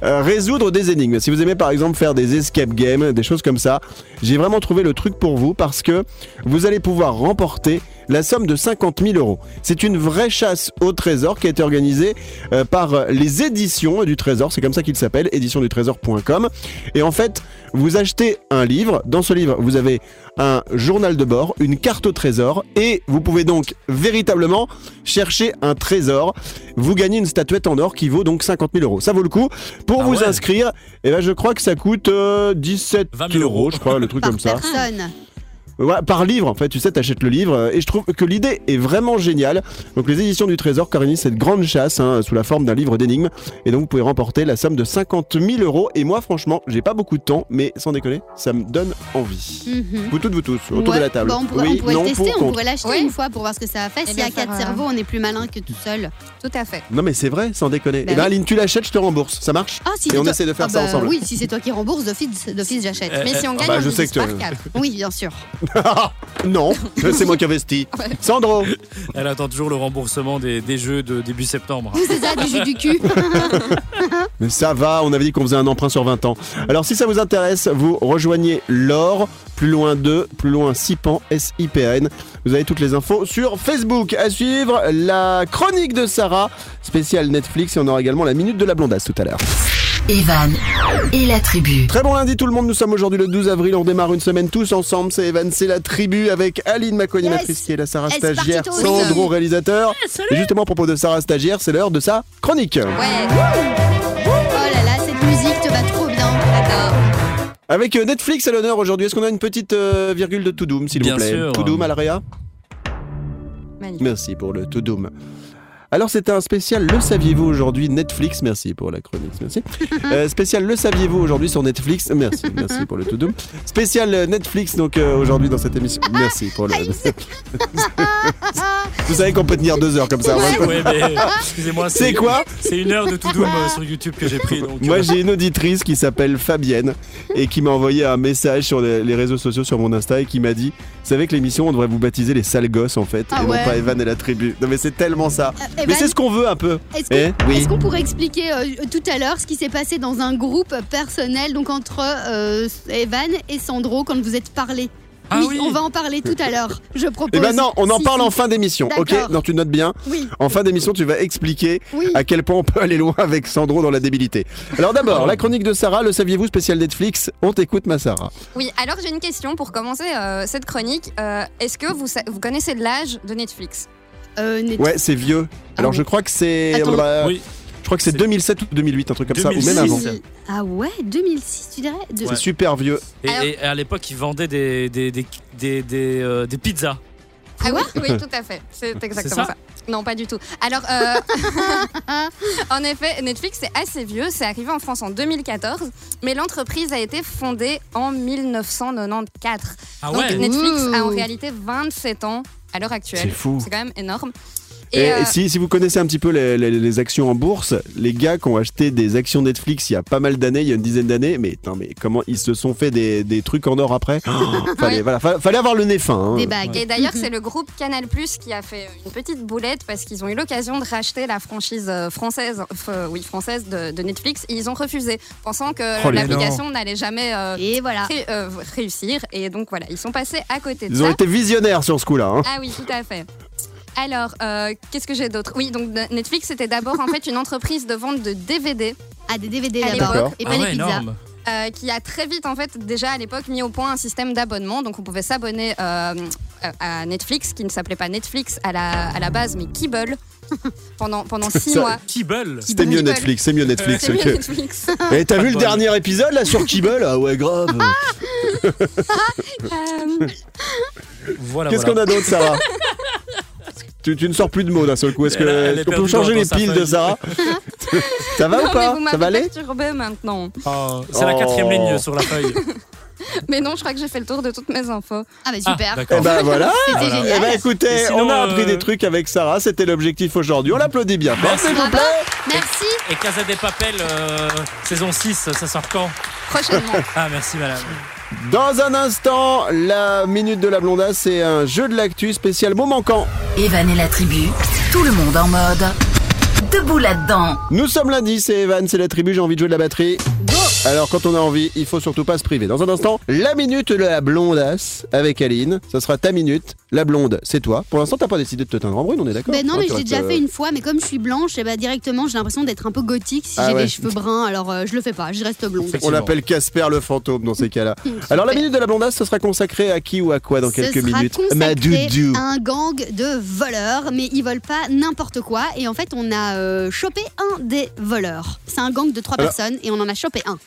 euh, résoudre des énigmes, si vous aimez par exemple faire des escape games, des choses comme ça, j'ai vraiment trouvé le truc pour vous parce que vous allez pouvoir remporter la somme de 50 000 euros. C'est une vraie chasse au trésor qui a été organisée euh, par les éditions du trésor, c'est comme ça qu'il s'appelle, éditiondutrésor.com. Et en fait, vous achetez un livre, dans ce livre, vous avez un journal de bord, une carte au trésor, et vous pouvez donc véritablement chercher un trésor. Vous gagnez une statuette en or qui vaut donc 50 000 euros. Ça vaut le coup. Pour Ah vous ouais. inscrire, eh ben, je crois que ça coûte euh, 17 20 000 euros, je crois, le truc Par comme ça. Par livre, en fait, tu sais, t'achètes le livre, euh, et je trouve que l'idée est vraiment géniale. Donc, les éditions du Trésor organisent cette grande chasse hein, sous la forme d'un livre d'énigmes, et donc vous pouvez remporter la somme de 50 000 euros. Et moi, franchement, j'ai pas beaucoup de temps, mais sans déconner, ça me donne envie. Mhm. Vous toutes, vous tous, autour Ouais. de la table. Bah, on pourrait, oui, on pourrait non, le tester, pour, on contre. pourrait l'acheter une fois pour voir ce que ça a fait. Et S'il y a quatre euh, cerveaux, on est plus malin que tout seul. Tout à fait. Non, mais c'est vrai, sans déconner. Bah et ben, oui. Aline, tu l'achètes, je te rembourse. Ça marche Ah, si Et c'est on toi- essaie de faire Ah ça bah, ensemble. Oui, si c'est toi qui rembourse, d'office, j'achète. Euh, Mais si on gagne, bah, on je sais que par tu- 4. Oui, bien sûr. Non, c'est moi qui investis. Sandro Elle attend toujours le remboursement des, des jeux de début septembre. C'est ça, du jus du cul. Mais ça va, on avait dit qu'on faisait un emprunt sur 20 ans. Alors si ça vous intéresse, vous rejoignez l'or, plus loin 2, plus loin SIPAN, S-I-P-A-N. Vous avez toutes les infos sur Facebook. À suivre, la chronique de Sarah, spéciale Netflix, et on aura également la minute de la blondasse tout à l'heure. Evan et la tribu. Très bon lundi tout le monde, nous sommes aujourd'hui le 12 avril, on démarre une semaine tous ensemble, c'est Evan, c'est la tribu avec Aline, ma co-animatrice qui est la Sarah Yes, Stagiaire. Sandro réalisateur. Et justement à propos de Sarah Stagiaire, c'est l'heure de sa chronique. Ouais, Oh là là, cette musique te va trop bien. j'adore. Avec euh, Netflix à l'honneur aujourd'hui, est-ce qu'on a une petite euh, virgule de Toudoum, s'il vous Bien plaît? sûr. Toudoum à l'AREA Magnifique. Merci pour le Toudoum. Alors c'était un spécial Le saviez-vous aujourd'hui Netflix, merci pour la chronique, merci. Euh, spécial Le saviez-vous aujourd'hui sur Netflix, merci, merci pour le Toudoum. Spécial euh, Netflix donc euh, aujourd'hui dans cette émission, merci pour le... Vous savez qu'on peut tenir deux heures comme ça. moi, Ouais, mais excusez-moi. C'est quoi C'est une heure de tout doom euh, sur YouTube que j'ai pris. Donc, Moi euh, j'ai une auditrice qui s'appelle Fabienne et qui m'a envoyé un message sur les, les réseaux sociaux sur mon Insta et qui m'a dit Vous savez que l'émission on devrait vous baptiser les sales gosses en fait Ah et ouais. non pas Evan et la tribu. Non mais c'est tellement ça. Euh, Mais Evan, c'est ce qu'on veut un peu. Est-ce qu'on Eh oui. est-ce qu'on pourrait expliquer euh, tout à l'heure ce qui s'est passé dans un groupe personnel, donc entre euh, Evan et Sandro, quand vous êtes parlé? Ah oui. on va en parler tout à l'heure. Je propose. Eh ben non, on en Si, parle si. en fin d'émission, ok? D'accord. Non, tu notes bien. Oui, En fin d'émission, tu vas expliquer oui. à quel point on peut aller loin avec Sandro dans la débilité. Alors d'abord, la chronique de Sarah, le saviez-vous spécial Netflix On t'écoute, ma Sarah. Oui, alors j'ai une question pour commencer euh, cette chronique. Euh, Est-ce que vous, sa- vous connaissez l'âge de Netflix? Euh, Ouais, c'est vieux. Alors Ah je oui. crois que c'est. Attends. bah, Oui. Je crois que c'est C'est- 2007 ou 2008, un truc comme ça, ou même 2006. avant. Ah ouais, 2006, tu dirais? De- Ouais. C'est super vieux. Et, Alors- et à l'époque, ils vendaient des, des, des, des, des, euh, des pizzas. Ah oui, oui, tout à fait. C'est exactement ça? ça, Non, pas du tout. Alors, euh, en effet, Netflix, c'est assez vieux. C'est arrivé en France en 2014, mais l'entreprise a été fondée en 1994. Ah Donc, ouais Netflix a en Ouh. réalité 27 ans à l'heure actuelle. C'est fou. C'est quand même énorme. Et, Et, euh, si, si vous connaissez un petit peu les, les- les actions en bourse, les gars qui ont acheté des actions Netflix il y a pas mal d'années, il y a une dizaine d'années, mais, mais comment ils se sont fait des, des trucs en or après? Oh, fallait, Oui. voilà, fa- fallait avoir le nez fin. hein. Des bagues. Et d'ailleurs, c'est le groupe Canal Plus qui a fait une petite boulette parce qu'ils ont eu l'occasion de racheter la franchise euh, française, euh, oui, française de, de Netflix et ils ont refusé, pensant que Oh, l'application n'allait jamais euh, Et voilà. ré- euh, réussir. Et donc voilà, ils sont passés à côté de Ils ont ça. été visionnaires sur ce coup-là. hein. Ah oui, tout à fait. Alors, euh, qu'est-ce que j'ai d'autre? Oui, donc Netflix c'était d'abord en fait une entreprise de vente de DVD Ah, des DVD À l'époque. Et Ah pas les pizzas. énorme. euh, qui a très vite en fait déjà à l'époque mis au point un système d'abonnement. Donc on pouvait s'abonner euh, à Netflix, qui ne s'appelait pas Netflix à la, à la base, mais Kibble pendant pendant six Ça- mois. Kibble. C'était mieux. Netflix, c'est mieux Netflix. C'est mieux ok. Netflix. Et t'as vu le Bon. dernier épisode là sur Kibble? Ah ouais, grave. Voilà, Qu'est-ce voilà. qu'on a d'autre, Sarah? Tu, tu ne sors plus de mots d'un seul coup. Est-ce est qu'on peut changer les piles de. Sarah Ça va non, ou mais pas vous Ça va aller perturbé maintenant. Oh, c'est la quatrième Oh. ligne sur la feuille. Mais non, je crois que j'ai fait le tour de toutes mes infos. Ah, bah Ah, super. d'accord. Eh ben voilà C'était Voilà. Eh génial. ben écoutez, Et sinon, on a appris euh, des trucs avec Sarah, c'était l'objectif aujourd'hui. On l'applaudit bien. Merci. s'il vous plaît. Merci. Et Casa des Papel, euh, saison 6, ça sort quand? Prochainement. Ah, merci madame. Dans un instant, la minute de la blondasse, c'est un jeu de l'actu spécial mot manquant. Evan et la tribu, tout le monde en mode debout là-dedans. Nous sommes lundi, c'est Evan, c'est la tribu, j'ai envie de jouer de la batterie. Alors quand on a envie, il faut surtout pas se priver. Dans un instant, la minute de la blondasse avec Aline. Ça sera ta minute. La blonde, c'est toi. Pour l'instant, t'as pas décidé de te teindre en brune, on est d'accord Ben non, Hein, mais tu je l'ai restes, déjà euh, fait une fois, mais comme je suis blanche, et bah directement j'ai l'impression d'être un peu gothique si Ah j'ai ouais. des cheveux bruns, alors euh, je le fais pas, je reste blonde. On l'appelle Casper le fantôme dans ces cas-là. Alors la minute de la blondasse, ce sera consacré à qui ou à quoi dans quelques Ce sera minutes? Consacré doudou. à un gang de voleurs, mais ils volent pas n'importe quoi. Et en fait, on a euh, chopé un des voleurs. C'est un gang de trois Alors- personnes et on en a chopé un.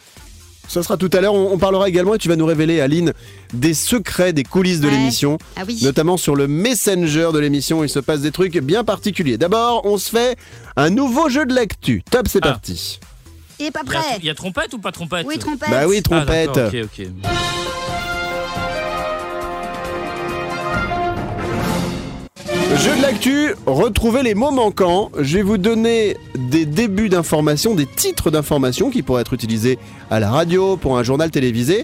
Ce sera tout à l'heure. On, on parlera également et tu vas nous révéler, Aline, des secrets des coulisses de Ouais. l'émission. Ah oui. Notamment sur le Messenger de l'émission, il se passe des trucs bien particuliers. D'abord, on se fait un nouveau jeu de l'actu. Top, c'est Ah. parti. Et pas prêt. il y a trompette ou pas trompette? Oui, trompette. Bah oui, Ah, trompette. d'accord, ok, ok. L'actu, retrouvez les mots manquants. Je vais vous donner des débuts d'informations, des titres d'informations qui pourraient être utilisés à la radio, pour un journal télévisé.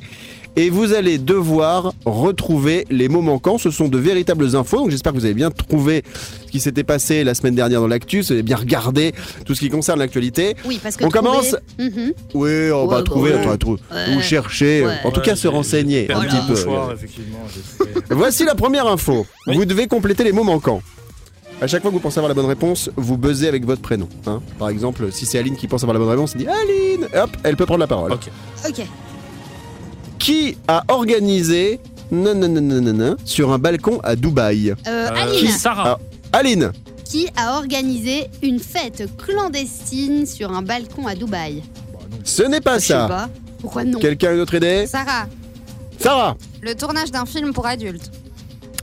Et vous allez devoir retrouver les mots manquants. Ce sont de véritables infos. Donc j'espère que vous avez bien trouvé ce qui s'était passé la semaine dernière dans l'actu. Vous avez bien regardé tout ce qui concerne l'actualité. Oui, parce que On trouver- commence Mhm. Oui, on va Ouais, trouver, ouais. attends, attends, Ouais. ou chercher, Ouais. en tout cas se renseigner un perdu petit peu. effectivement, j'ai fait- Voici la première info. Oui. Vous devez compléter les mots manquants. À chaque fois que vous pensez avoir la bonne réponse, vous buzzez avec votre prénom. hein. Par exemple, si c'est Aline qui pense avoir la bonne réponse, il dit Aline Hop, elle peut prendre la parole. Ok. Ok. Qui a organisé non, non, non, non, non, non, sur un balcon à Dubaï? Euh, Euh, Aline, Sarah. Aline qui a organisé une fête clandestine sur un balcon à Dubaï? Ce n'est pas Je sais ça. pas. Pourquoi non? Quelqu'un a une autre idée? Sarah, Sarah le tournage d'un film pour adultes.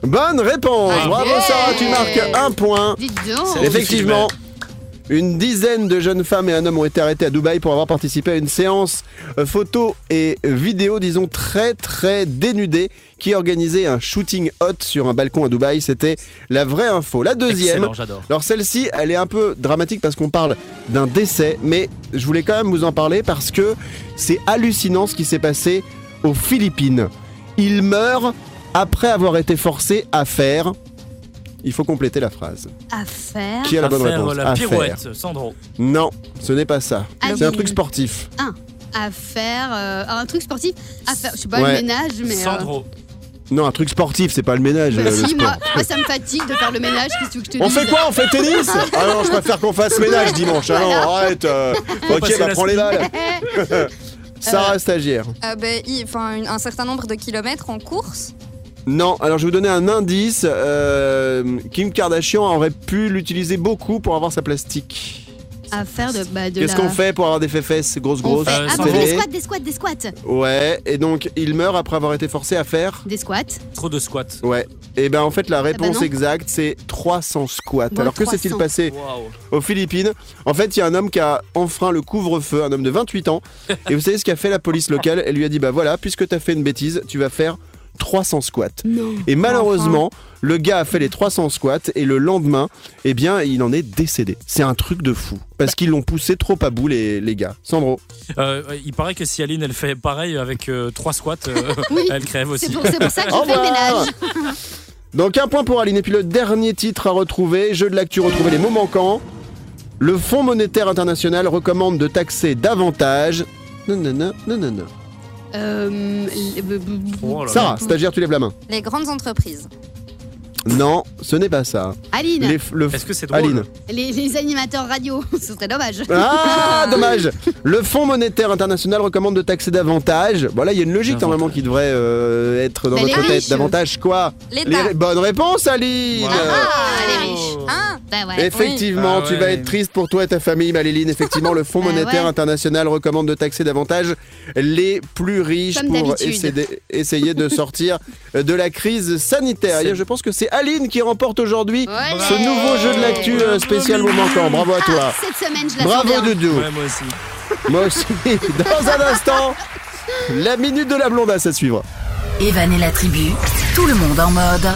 Bonne réponse Ah, Bravo yeah. Sarah, tu marques un point. Dites donc. Effectivement, une dizaine de jeunes femmes et un homme ont été arrêtés à Dubaï pour avoir participé à une séance euh, photo et vidéo, disons, très très dénudée qui organisait un shooting hot sur un balcon à Dubaï. C'était la vraie info. La deuxième, Excellent, j'adore. alors celle-ci, elle est un peu dramatique parce qu'on parle d'un décès, mais je voulais quand même vous en parler parce que c'est hallucinant ce qui s'est passé aux Philippines. Il meurt après avoir été forcé à faire... Il faut compléter la phrase. À faire. Qui a la À bonne faire réponse la À faire. pirouette, Sandro. Non, ce n'est pas ça. Aline. C'est un truc sportif. À faire. euh, un truc sportif. À faire. Je sais pas, Ouais. le ménage, mais. euh, Sandro. Non, un truc sportif, c'est pas le ménage. bah euh, le si, sport. moi, moi, ça me fatigue de faire le ménage. Qu'est-ce que tu veux que je te On dise fait quoi On fait tennis Ah non, je préfère qu'on fasse ménage dimanche. Ah non, Voilà. arrête. euh, ok, bah prends les balles. Sarah, stagiaire. Euh, enfin, une- un certain nombre de kilomètres en course. Non, alors je vais vous donner un indice. euh, Kim Kardashian aurait pu l'utiliser beaucoup pour avoir sa plastique. À faire de. Bah, de Qu'est-ce la- qu'on fait pour avoir des fesses grosses, On grosses fait. Ah, bon, des squats, des squats, des squats. Ouais, et donc il meurt après avoir été forcé à faire. Des squats. Trop de squats. Ouais. Et ben en fait la réponse non. exacte c'est 300 squats. Bon, Alors que s'est-il 300. passé Waouh. aux Philippines? En fait, il y a un homme qui a enfreint le couvre-feu, un homme de 28 ans. Et vous savez ce qu'a fait la police locale? Elle lui a dit Bah voilà, puisque t'as fait une bêtise, tu vas faire 300 squats. Non. Et malheureusement, le gars a fait les 300 squats et le lendemain, eh bien, il en est décédé. C'est un truc de fou. Parce qu'ils l'ont poussé trop à bout, les, les gars. Sandro Euh, il paraît que si Aline elle fait pareil avec euh, trois squats, euh, Oui, elle crève aussi. C'est pour, c'est pour ça que je fais ménage. Donc un point pour Aline. Et puis le dernier titre à retrouver, jeu de l'actu, retrouver les mots manquants. Le Fonds monétaire international recommande de taxer davantage. Non, non, non, non, non, non. Euh, le- Oh. Sarah, stagiaire, tu lèves la main. Les grandes entreprises. Non, ce n'est pas ça. Aline, Les- le- Est-ce que c'est drôle Aline. les, les animateurs radio, ce serait dommage. Ah, dommage. Le Fonds monétaire international recommande de taxer davantage. Voilà, il y a une logique Davantage. normalement qui devrait euh, être dans Bah, les votre tête. riches. Davantage quoi? L'État. Les- Bonne réponse, Aline. Wow. Ah, les riches. Hein? Bah ouais. Effectivement, Oui. tu Ah vas ouais. être triste pour toi et ta famille, Maléline. Effectivement, le Fonds Bah monétaire ouais. international recommande de taxer davantage les plus riches Comme pour d'habitude. essayer, essayer de sortir de la crise sanitaire. C'est- je pense que c'est Aline qui remporte aujourd'hui Ouais. ce nouveau jeu de l'actu euh, spécial moment manquant. Bravo à toi. Ah, cette semaine, je Bravo bien. Doudou. Ouais, moi aussi. Moi aussi. Dans un instant, la minute de la blondasse à suivre. Evan et la tribu, tout le monde en mode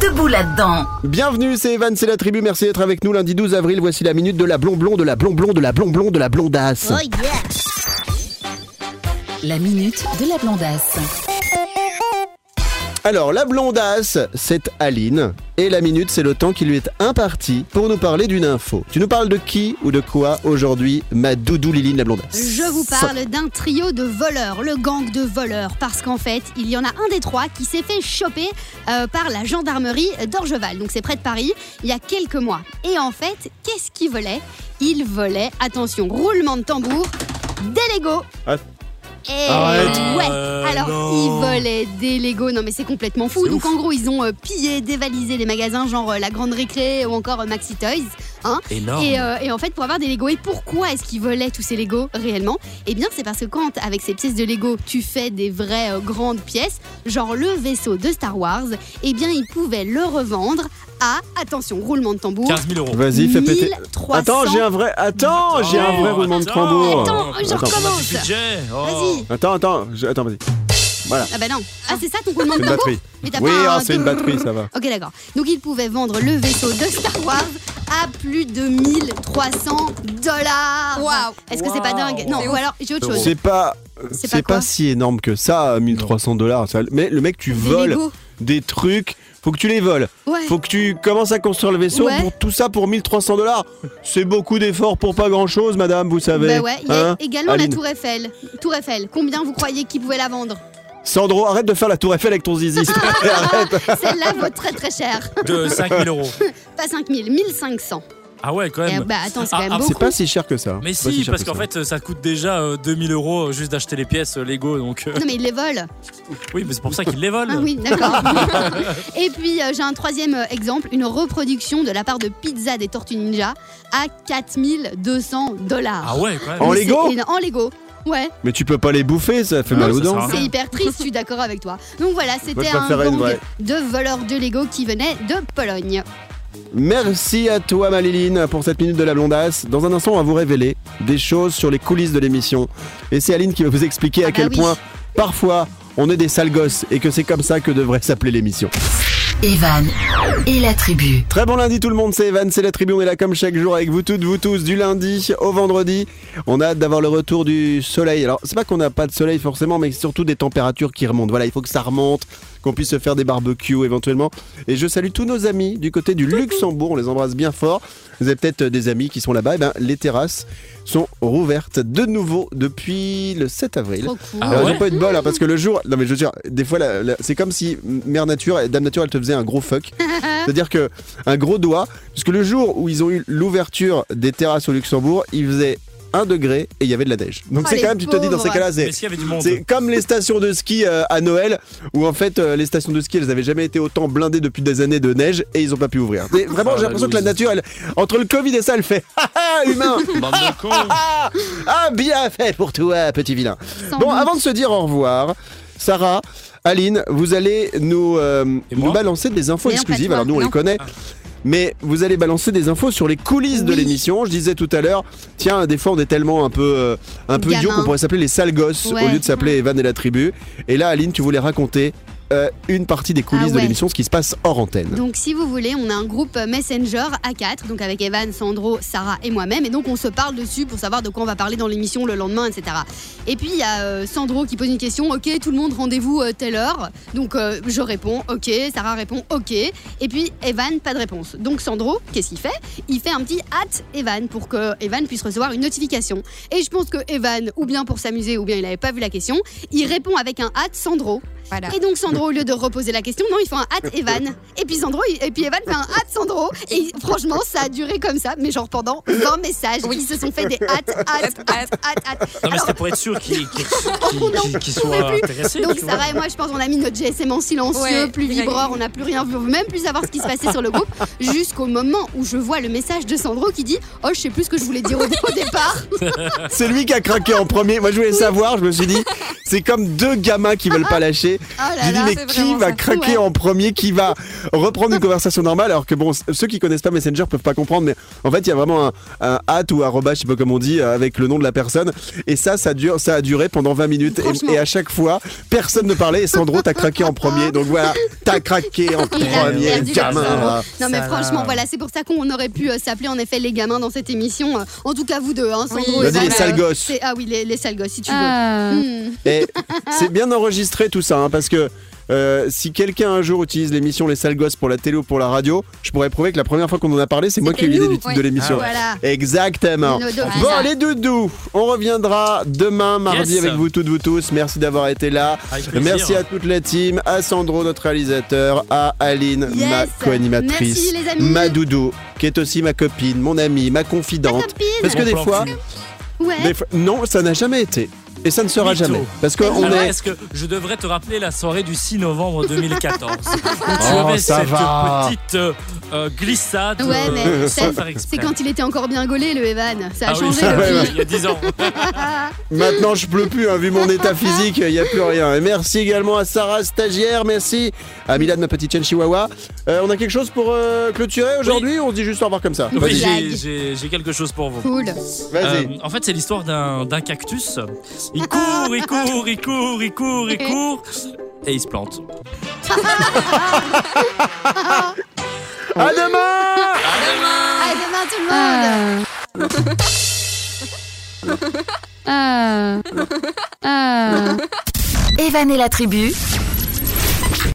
debout là-dedans. Bienvenue, c'est Evan, c'est la tribu. Merci d'être avec nous lundi 12 avril. Voici la minute de la blond-blond, de la blond-blond, de la blond-blond, de la blondasse. Oh yeah. La minute de la blondasse. Alors, la blondasse, c'est Aline. Et la minute, c'est le temps qui lui est imparti pour nous parler d'une info. Tu nous parles de qui ou de quoi aujourd'hui, ma doudou Liline la blondasse Je vous parle d'un trio de voleurs, le gang de voleurs, parce qu'en fait, il y en a un des trois qui s'est fait choper euh, par la gendarmerie d'Orgeval, donc c'est près de Paris, il y a quelques mois. Et en fait, qu'est-ce qu'ils volaient Ils volaient, attention, roulement de tambour, des Legos. Ah. Et Arrête. ouais, Euh, alors non. ils volaient des Legos, non mais c'est complètement fou. Donc ouf. en gros, ils ont euh, pillé, dévalisé les magasins genre euh, la Grande Récré ou encore euh, Maxi Toys. Hein Énorme. et, euh, et en fait, pour avoir des Legos, et pourquoi est-ce qu'ils volaient tous ces Legos réellement? Eh bien, c'est parce que quand, avec ces pièces de Lego, tu fais des vraies euh, grandes pièces, genre le vaisseau de Star Wars, eh bien, ils pouvaient le revendre à, attention, roulement de tambour, 15 000 euros. Vas-y, fais péter. 1300. Attends, j'ai un vrai. Attends, j'ai un vrai roulement de tambour. Attends, je Attends. recommence. Oh. Vas-y. Attends, attends, je- attends, vas-y. Voilà, Ah bah non. Ah, c'est ça ton roulement c'est de une tambour batterie. Mais t'as Oui, pas ah, un c'est une batterie, ça va. Ok, d'accord. Donc, ils pouvaient vendre le vaisseau de Star Wars à plus de 1300 dollars. Waouh. Est-ce que c'est pas dingue? Non, ou alors, j'ai autre chose. C'est pas, C'est pas pas, si énorme que ça, 1300 dollars. Mais le mec, tu voles des trucs, faut que tu les voles. Ouais. Faut que tu commences à construire le vaisseau Ouais. pour tout ça pour 1300 dollars. C'est beaucoup d'efforts pour pas grand chose, madame, vous savez. Bah ouais, il y a Hein également Aline. la Tour Eiffel. Tour Eiffel, combien vous croyez qu'ils pouvaient la vendre? Sandro, arrête de faire la tour Eiffel avec ton zizi. s'il te plaît, arrête. Celle-là vaut très très cher. De 5 000 euros. Pas 5000, 1500. Ah ouais, quand Eh même. bah attends, c'est Ah, quand même ah, beaucoup. C'est pas si cher que ça. Mais si, parce que qu'en ça. fait, ça coûte déjà euh, 2000 euros euh, juste d'acheter les pièces euh, Lego. Donc, euh, Non mais ils les volent. oui, mais c'est pour ça qu'ils les volent. Ah oui, d'accord. Et puis euh, j'ai un troisième exemple, une reproduction de la part de Pizza des Tortues Ninja à 4200 dollars. Ah ouais, quand même. En Lego En Lego. Ouais, Mais tu peux pas les bouffer, ça fait mal aux dents. c'est hyper triste, je suis d'accord avec toi. Donc voilà, c'était un gang de voleurs de Lego qui venaient de Pologne. Merci à toi, Maléline, pour cette minute de la blondasse. Dans un instant, on va vous révéler des choses sur les coulisses de l'émission. Et c'est Aline qui va vous expliquer à Ah bah quel oui. point, parfois, on est des sales gosses et que c'est comme ça que devrait s'appeler l'émission. Evan et la tribu. Très bon lundi tout le monde, c'est Evan, c'est la tribu, on est là comme chaque jour avec vous toutes, vous tous, du lundi au vendredi. On a hâte d'avoir le retour du soleil. Alors c'est pas qu'on n'a pas de soleil forcément, mais surtout des températures qui remontent. Voilà, il faut que ça remonte, qu'on puisse se faire des barbecues éventuellement. Et je salue tous nos amis du côté du Luxembourg, on les embrasse bien fort. Vous avez peut-être des amis qui sont là-bas, Eh ben, les terrasses sont rouvertes de nouveau depuis le 7 avril. Trop cool. Ah Alors, ouais j'ai pas eu de bol hein, parce que le jour, non mais je veux dire, des fois, c'est comme si Mère Nature, et Dame Nature, elle te faisait un gros fuck. C'est-à-dire que un gros doigt, puisque le jour où ils ont eu l'ouverture des terrasses au Luxembourg, il faisait 1 degré et il y avait de la neige. Donc Oh, c'est quand même, tu te dis dans ces cas-là, c'est comme les stations de ski euh, à Noël, où en fait euh, les stations de ski elles avaient jamais été autant blindées depuis des années de neige et ils ont pas pu ouvrir. Mais vraiment, Ah, j'ai la l'impression que la nature, elle, entre le Covid et ça, elle fait Ah ah, humain cons. ah, ah, bien fait pour toi, petit vilain. Sans Bon, doute. avant de se dire au revoir, Sarah, Aline, vous allez nous, euh, nous balancer des infos Mais exclusives. Alors nous, on les connaît. Mais vous allez balancer des infos sur les coulisses de Oui. l'émission. Je disais tout à l'heure, tiens, des fois on est tellement un peu, euh, un peu Gamin. idiot qu'on pourrait s'appeler les sales gosses Ouais. au lieu de s'appeler Evan et la tribu. Et là, Aline, tu voulais raconter euh, une partie des coulisses Ah de l'émission, ce qui se passe hors antenne. Donc si vous voulez, on a un groupe Messenger à 4, donc avec Evan, Sandro, Sarah et moi-même, et donc on se parle dessus pour savoir de quoi on va parler dans l'émission le lendemain, etc. Et puis il y a euh, Sandro qui pose une question, ok, tout le monde rendez-vous euh, telle heure, donc euh, je réponds, ok, Sarah répond, ok, et puis Evan, pas de réponse. Donc Sandro, qu'est-ce qu'il fait? Il fait un petit at Evan pour que Evan puisse recevoir une notification. Et je pense que Evan, ou bien pour s'amuser, ou bien il n'avait pas vu la question, il répond avec un at Sandro. Voilà. Et donc Sandro, au lieu de reposer la question, non, il fait un at Evan. Et puis Sandro, et puis Evan fait un at Sandro. Et franchement, ça a duré comme ça, mais genre pendant 20 messages, Oui. ils se sont fait des at, at, at, at, at. Non, mais c'était pour être sûr qu'il qu'il- Oh non, qu'il- qu'il on pouvait soit plus. intéressé. donc. Sarah et moi, je pense, on a mis notre GSM en silencieux, Ouais, plus vibreur, on n'a plus rien vu, on veut même plus savoir ce qui se passait sur le groupe, jusqu'au moment où je vois le message de Sandro qui dit Oh, je sais plus ce que je voulais dire au, au départ. C'est lui qui a craqué en premier. Moi, je voulais savoir, je me suis dit, c'est comme deux gamins qui veulent pas lâcher. Oh là J'ai dit, là, mais c'est qui va craquer Ouais. en premier Qui va reprendre une conversation normale Alors que bon, ceux qui connaissent pas Messenger peuvent pas comprendre, mais en fait, il y a vraiment un, un at ou arroba, je sais pas comment on dit, euh, avec le nom de la personne. Et ça, ça, dure, ça a duré pendant 20 minutes. Et, et à chaque fois, personne ne parlait. Et Sandro, t'as craqué en premier. Donc voilà, t'as craqué en Il premier, gamin. Là. Non mais Ça franchement va. voilà c'est pour ça qu'on aurait pu euh, s'appeler en effet les gamins dans cette émission. Euh, En tout cas vous deux hein, Sandro Oui, et Vas-y, les sales gosses. Ah oui les, les sales gosses si tu veux. Ah. Hmm. Et c'est bien enregistré tout ça, hein, parce que euh, si quelqu'un un jour utilise l'émission Les Sales Gosses pour la télé ou pour la radio, je pourrais prouver que la première fois qu'on en a parlé, c'est moi qui ai eu l'idée du titre de l'émission. Voilà. Exactement. Bon, les doudous, on reviendra demain, mardi, Yes. avec vous toutes, vous tous. Merci d'avoir été là. Merci à toute la team, à Sandro, notre réalisateur, à Aline, Yes. ma co-animatrice, Merci, les amis. ma doudou, qui est aussi ma copine, mon amie, ma confidente. copine. Parce que fois. Ouais. des fois- non, ça n'a jamais été. Et ça ne sera jamais. Parce qu'on Alors, est. est-ce que je devrais te rappeler la soirée du 6 novembre 2014 où tu Oh, avais ça cette va. petite euh, euh, glissade Ouais, euh, mais c'est- quand il était encore bien gaulé le Evan. Ça a Ah oui, changé ça, depuis. ouais, il y a 10 ans. Maintenant, je pleure plus, hein, vu mon état physique, il n'y a plus rien. Et merci également à Sarah, stagiaire, merci à Milad, ma petite chienne chihuahua. Euh, on a quelque chose pour euh, clôturer aujourd'hui ou on se dit juste au revoir comme ça j'ai- j'ai j'ai quelque chose pour vous. Cool. Vas-y. Euh, en fait, c'est l'histoire d'un d'un cactus. Il court, il court, il court, il court, il court, et il se plante. À demain. À demain. Tout le monde. Evan et la tribu,